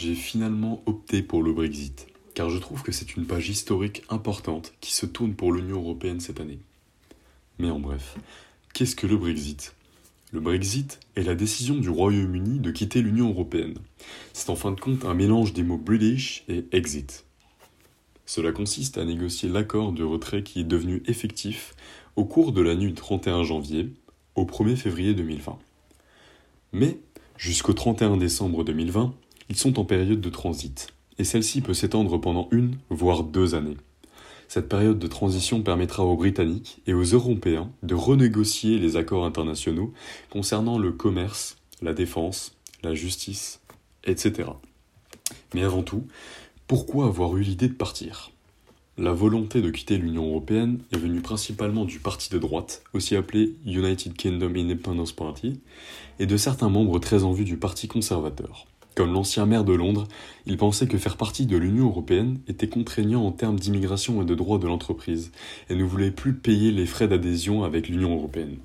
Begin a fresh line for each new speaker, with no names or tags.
j'ai finalement opté pour le Brexit, car je trouve que c'est une page historique importante qui se tourne pour l'Union européenne cette année. Mais en bref, qu'est-ce que le Brexit? Le Brexit est la décision du Royaume-Uni de quitter l'Union européenne. C'est en fin de compte un mélange des mots British et exit. Cela consiste à négocier l'accord de retrait qui est devenu effectif au cours de la nuit du 31 janvier au 1er février 2020. Mais, jusqu'au 31 décembre 2020, ils sont en période de transit, et celle-ci peut s'étendre pendant une, voire deux années. Cette période de transition permettra aux Britanniques et aux Européens de renégocier les accords internationaux concernant le commerce, la défense, la justice, etc. Mais avant tout, pourquoi avoir eu l'idée de partir? La volonté de quitter l'Union européenne est venue principalement du parti de droite, aussi appelé United Kingdom Independence Party, et de certains membres très en vue du parti conservateur. Comme l'ancien maire de Londres, il pensait que faire partie de l'Union européenne était contraignant en termes d'immigration et de droits de l'entreprise, et ne voulait plus payer les frais d'adhésion avec l'Union européenne.